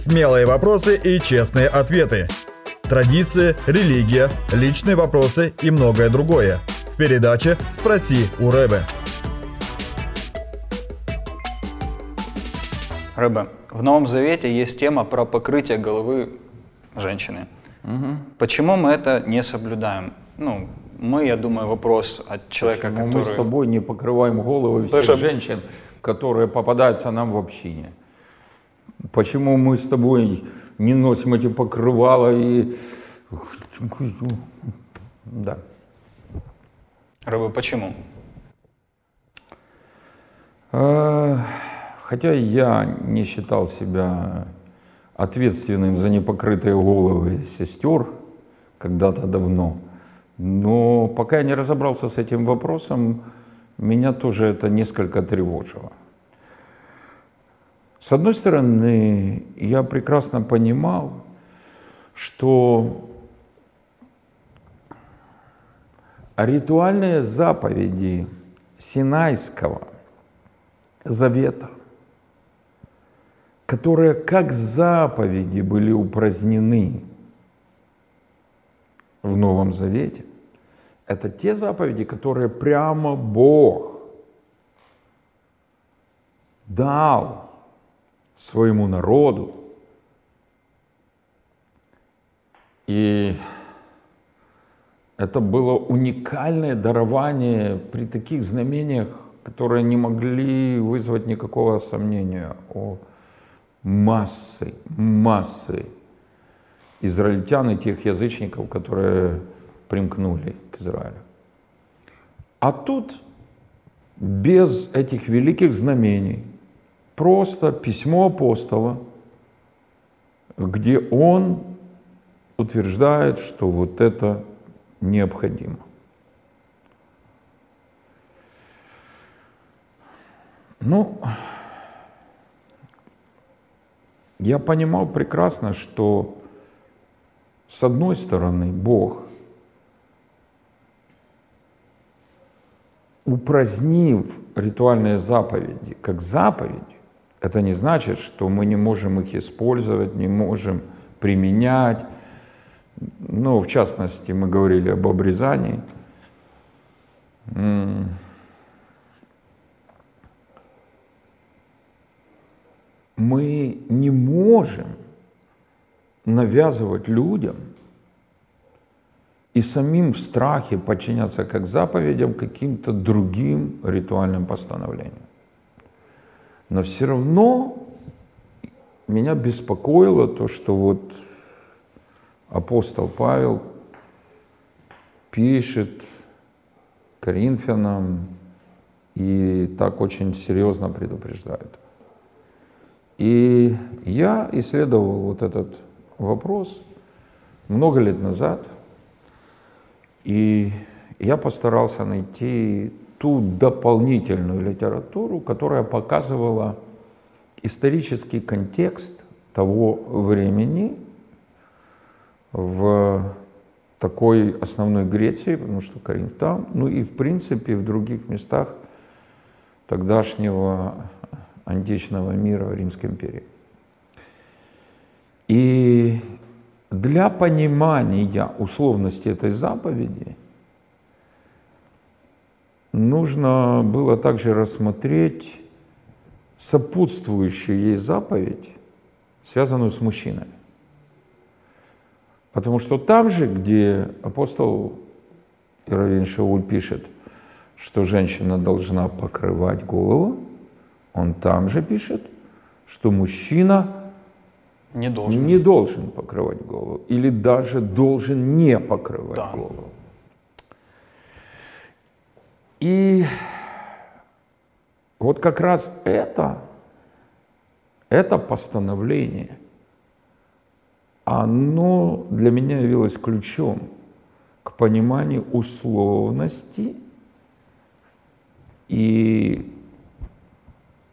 Смелые вопросы и честные ответы. Традиции, религия, личные вопросы и многое другое. В передаче «Спроси у Рэбе». Рэбе, в Новом Завете есть тема про покрытие головы женщины. Угу. Почему мы это не соблюдаем? Ну, мы, я думаю, вопрос от человека, Почему который... мы с тобой не покрываем головы всех Потому- женщин, которые попадаются нам в общине? Почему мы с тобой не носим эти покрывала и... Да. Рэбе, почему? А, Хотя я не считал себя ответственным за непокрытые головы сестер когда-то давно, но пока я не разобрался с этим вопросом, меня тоже это несколько тревожило. С одной стороны, я прекрасно понимал, что ритуальные заповеди Синайского завета, которые как заповеди были упразднены в Новом Завете, это те заповеди, которые прямо Бог дал своему народу. И это было уникальное дарование при таких знамениях, которые не могли вызвать никакого сомнения о массы, массы израильтян и тех язычников, которые примкнули к Израилю. А тут без этих великих знамений просто письмо апостола, где он утверждает, что вот это необходимо. Ну, я понимал прекрасно, что с одной стороны Бог, упразднив ритуальные заповеди как заповедь, это не значит, что мы не можем их использовать, не можем применять. Ну, в частности, мы говорили об обрезании. Мы не можем навязывать людям и самим в страхе подчиняться как заповедям каким-то другим ритуальным постановлениям. Но все равно меня беспокоило то, что вот апостол Павел пишет Коринфянам и так очень серьезно предупреждает. И я исследовал вот этот вопрос много лет назад, и я постарался найти ту дополнительную литературу, которая показывала исторический контекст того времени в такой основной Греции, потому что Коринф там, ну и в принципе в других местах тогдашнего античного мира Римской империи. И для понимания условности этой заповеди нужно было также рассмотреть сопутствующую ей заповедь, связанную с мужчинами. Потому что там же, где апостол Иравин Шауль пишет, что женщина должна покрывать голову, он там же пишет, что мужчина Не должен. не должен покрывать голову или даже должен не покрывать Да. голову. И вот как раз это, это постановление, оно для меня явилось ключом к пониманию условности и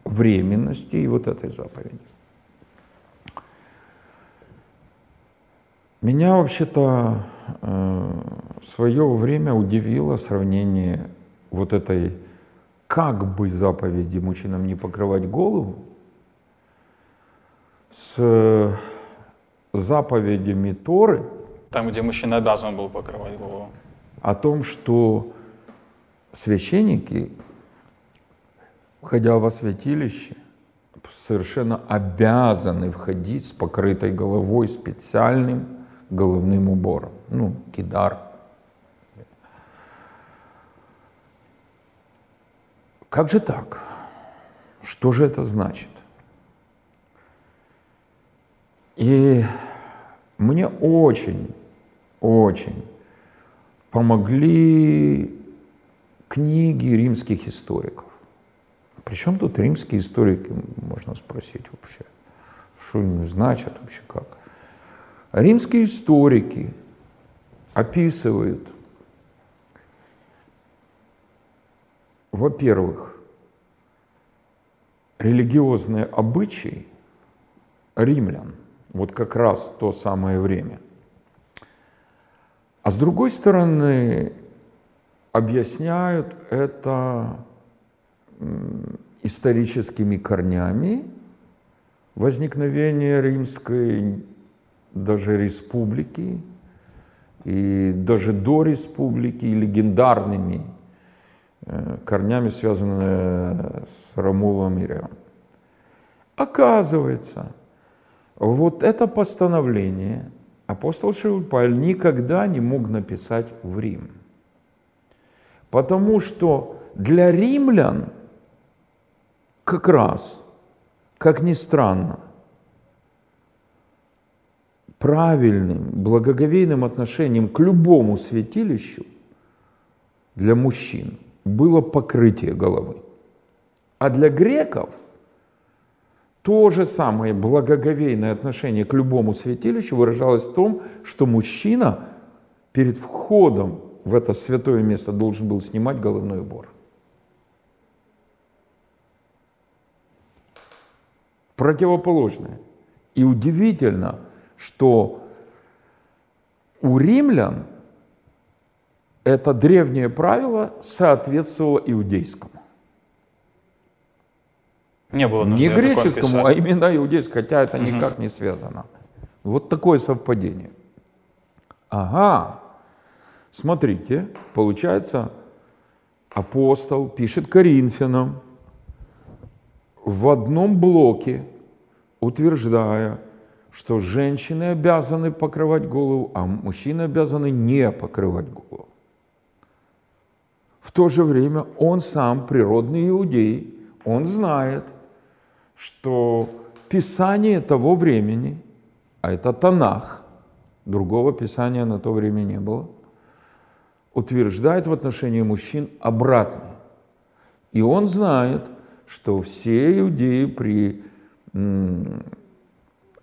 временности и вот этой заповеди. Меня вообще-то э, в свое время удивило сравнение вот этой как бы заповеди мужчинам не покрывать голову с э, заповедями Торы Там, где мужчина обязан был покрывать голову. о том, что священники, входя во святилище, совершенно обязаны входить с покрытой головой специальным головным убором. Ну, кидар. Как же так? Что же это значит? И мне очень, очень помогли книги римских историков. Причем тут римские историки, можно спросить вообще, что они значат вообще как. Римские историки описывают, во-первых, религиозные обычаи римлян, вот как раз то самое время. А с другой стороны, объясняют это историческими корнями возникновения римской даже республики и даже до республики легендарными корнями, связанными с Ромулом и Рем. Оказывается, вот это постановление апостол Шауль никогда не мог написать в Рим. Потому что для римлян как раз, как ни странно, правильным, благоговейным отношением к любому святилищу для мужчин было покрытие головы. А для греков то же самое благоговейное отношение к любому святилищу выражалось в том, что мужчина перед входом в это святое место должен был снимать головной убор. Противоположное. И удивительно, что у римлян это древнее правило соответствовало иудейскому. Не было Не греческому, а именно иудейскому, хотя это никак не связано. Вот такое совпадение. Ага, смотрите, получается, апостол пишет Коринфянам в одном блоке, утверждая, что женщины обязаны покрывать голову, а мужчины обязаны не покрывать голову. В то же время он сам природный иудей, он знает, что Писание того времени, а это Танах, другого Писания на то время не было, утверждает в отношении мужчин обратное. И он знает, что все иудеи при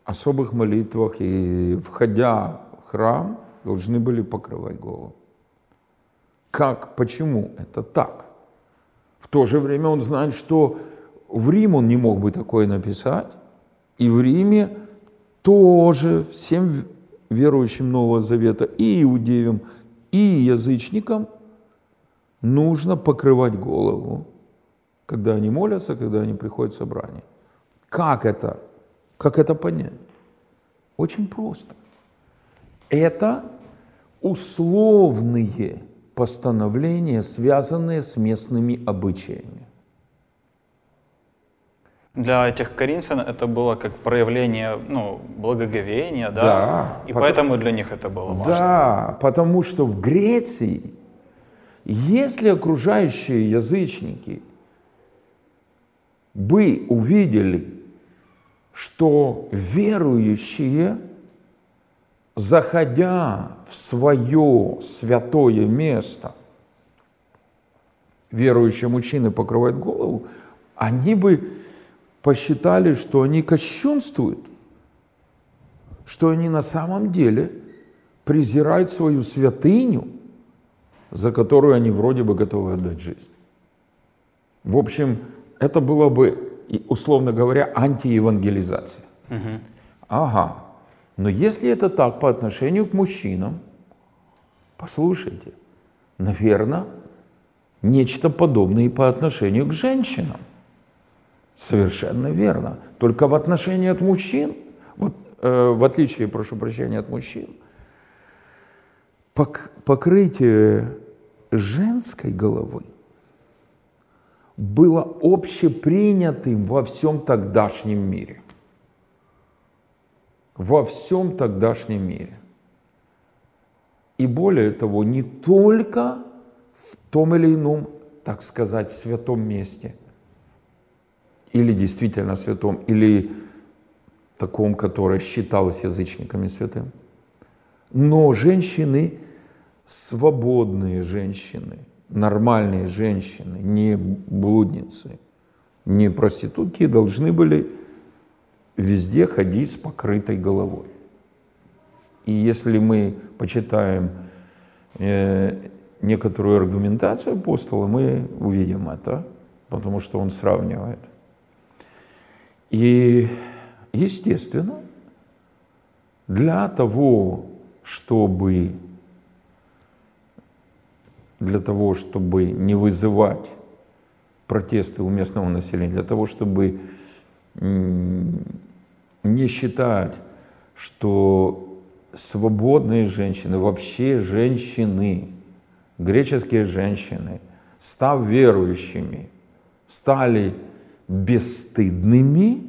особых молитвах и входя в храм должны были покрывать голову. Как, почему это так? В то же время он знает, что в Рим он не мог бы такое написать, и в Риме тоже всем верующим Нового Завета, и иудеям, и язычникам нужно покрывать голову, когда они молятся, когда они приходят в собрание. Как это? Как это понять? Очень просто. Это условные постановления, связанные с местными обычаями. Для этих коринфян это было как проявление ну, благоговения, да? Да, И потом- поэтому для них это было важно. Да, потому что в Греции, если окружающие язычники бы увидели, что верующие, заходя в свое святое место, верующие мужчины покрывают голову, они бы посчитали, что они кощунствуют, что они на самом деле презирают свою святыню, за которую они вроде бы готовы отдать жизнь. В общем, это было бы, условно говоря, антиевангелизация. Ага. Но если это так по отношению к мужчинам, послушайте, наверное, нечто подобное и по отношению к женщинам. Совершенно верно. Только в отношении от мужчин Вот э, в отличие, прошу прощения, от мужчин, пок- покрытие женской головы было общепринятым во всем тогдашнем мире. Во всем тогдашнем мире. И более того, не только в том или ином, так сказать, святом месте, или действительно святом, или таком, которое считалось язычниками святым, но женщины, свободные женщины, нормальные женщины, не блудницы, не проститутки, должны были везде ходить с покрытой головой. И если мы почитаем э, некоторую аргументацию апостола, мы увидим это, потому что он сравнивает. И, естественно, для того, чтобы для того, чтобы не вызывать протесты у местного населения, для того, чтобы не считать, что свободные женщины, вообще женщины, греческие женщины, став верующими, стали бесстыдными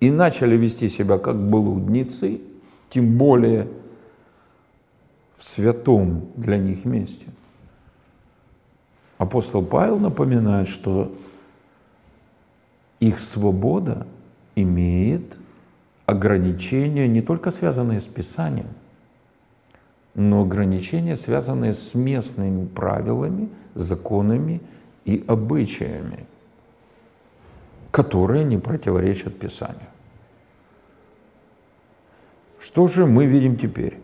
и начали вести себя как блудницы, тем более в святом для них месте. Апостол Павел напоминает, что их свобода имеет ограничения, не только связанные с Писанием, но ограничения, связанные с местными правилами, законами и обычаями, которые не противоречат Писанию. Что же мы видим теперь?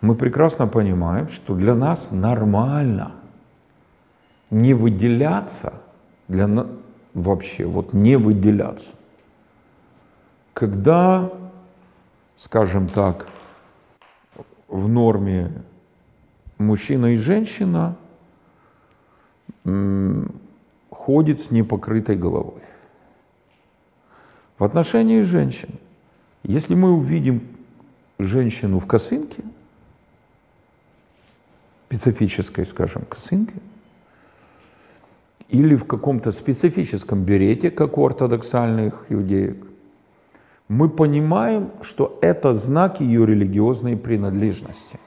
Мы прекрасно понимаем, что для нас нормально не выделяться для, вообще, вот не выделяться. Когда, скажем так, в норме мужчина и женщина ходит с непокрытой головой. В отношении женщин, если мы увидим женщину в косынке, специфической, скажем, косынке, или в каком-то специфическом берете, как у ортодоксальных иудеек, мы понимаем, что это знак ее религиозной принадлежности.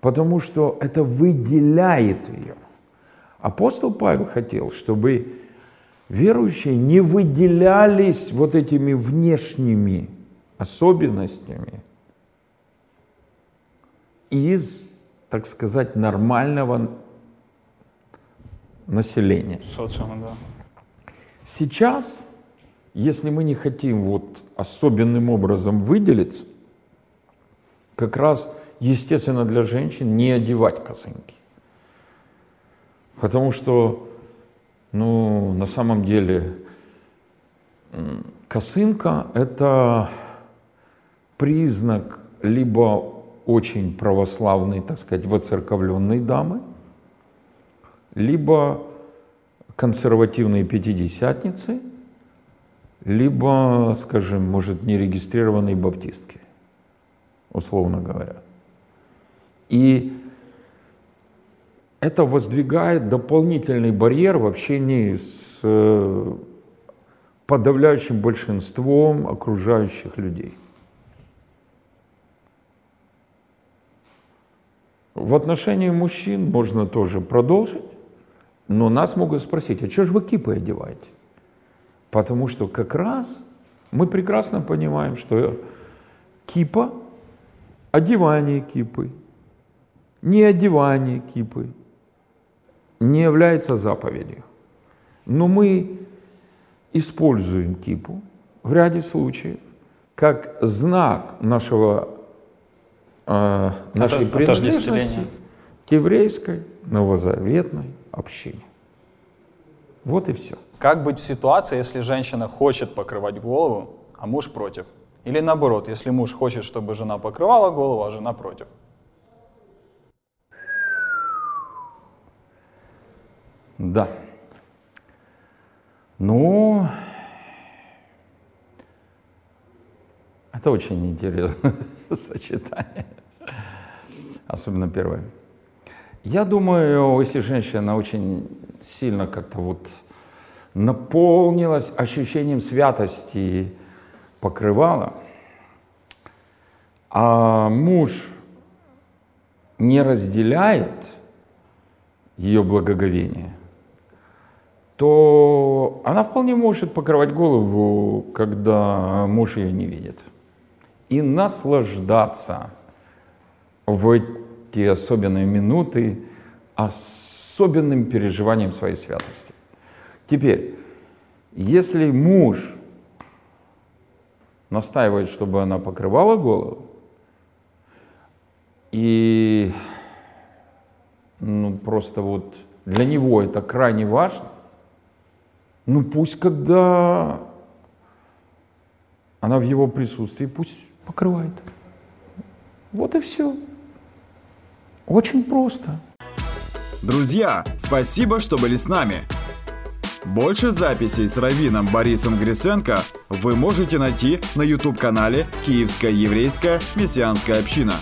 Потому что это выделяет ее. Апостол Павел хотел, чтобы верующие не выделялись вот этими внешними особенностями из так сказать, нормального населения. Социума, да. Сейчас, если мы не хотим вот особенным образом выделиться, как раз естественно для женщин не одевать косынки. Потому что, ну, на самом деле, косынка – это признак либо очень православной, так сказать, воцерковленной дамы, либо консервативные пятидесятницы, либо, скажем, может, нерегистрированные баптистки, условно говоря. И это воздвигает дополнительный барьер в общении с э, подавляющим большинством окружающих людей. В отношении мужчин можно тоже продолжить, но нас могут спросить, а что же вы кипы одеваете? Потому что как раз мы прекрасно понимаем, что кипа, одевание кипы, не одевание кипы не является заповедью. Но мы используем кипу в ряде случаев как знак нашего э, нашей принадлежности к еврейской новозаветной общине. Вот и все. Как быть в ситуации, если женщина хочет покрывать голову, а муж против? Или наоборот, если муж хочет, чтобы жена покрывала голову, а жена против? Да. Ну, это очень интересное сочетание. Особенно первое. Я думаю, если женщина очень сильно как-то вот наполнилась ощущением святости покрывала, а муж не разделяет ее благоговение, то она вполне может покрывать голову, когда муж ее не видит. И наслаждаться в эти особенные минуты особенным переживанием своей святости. Теперь, если муж настаивает, чтобы она покрывала голову, и ну, просто вот для него это крайне важно, ну пусть когда она в его присутствии, пусть покрывает. Вот и все. Очень просто. Друзья, спасибо, что были с нами. Больше записей с Равином Борисом Гриценко вы можете найти на YouTube-канале «Киевская еврейская мессианская община».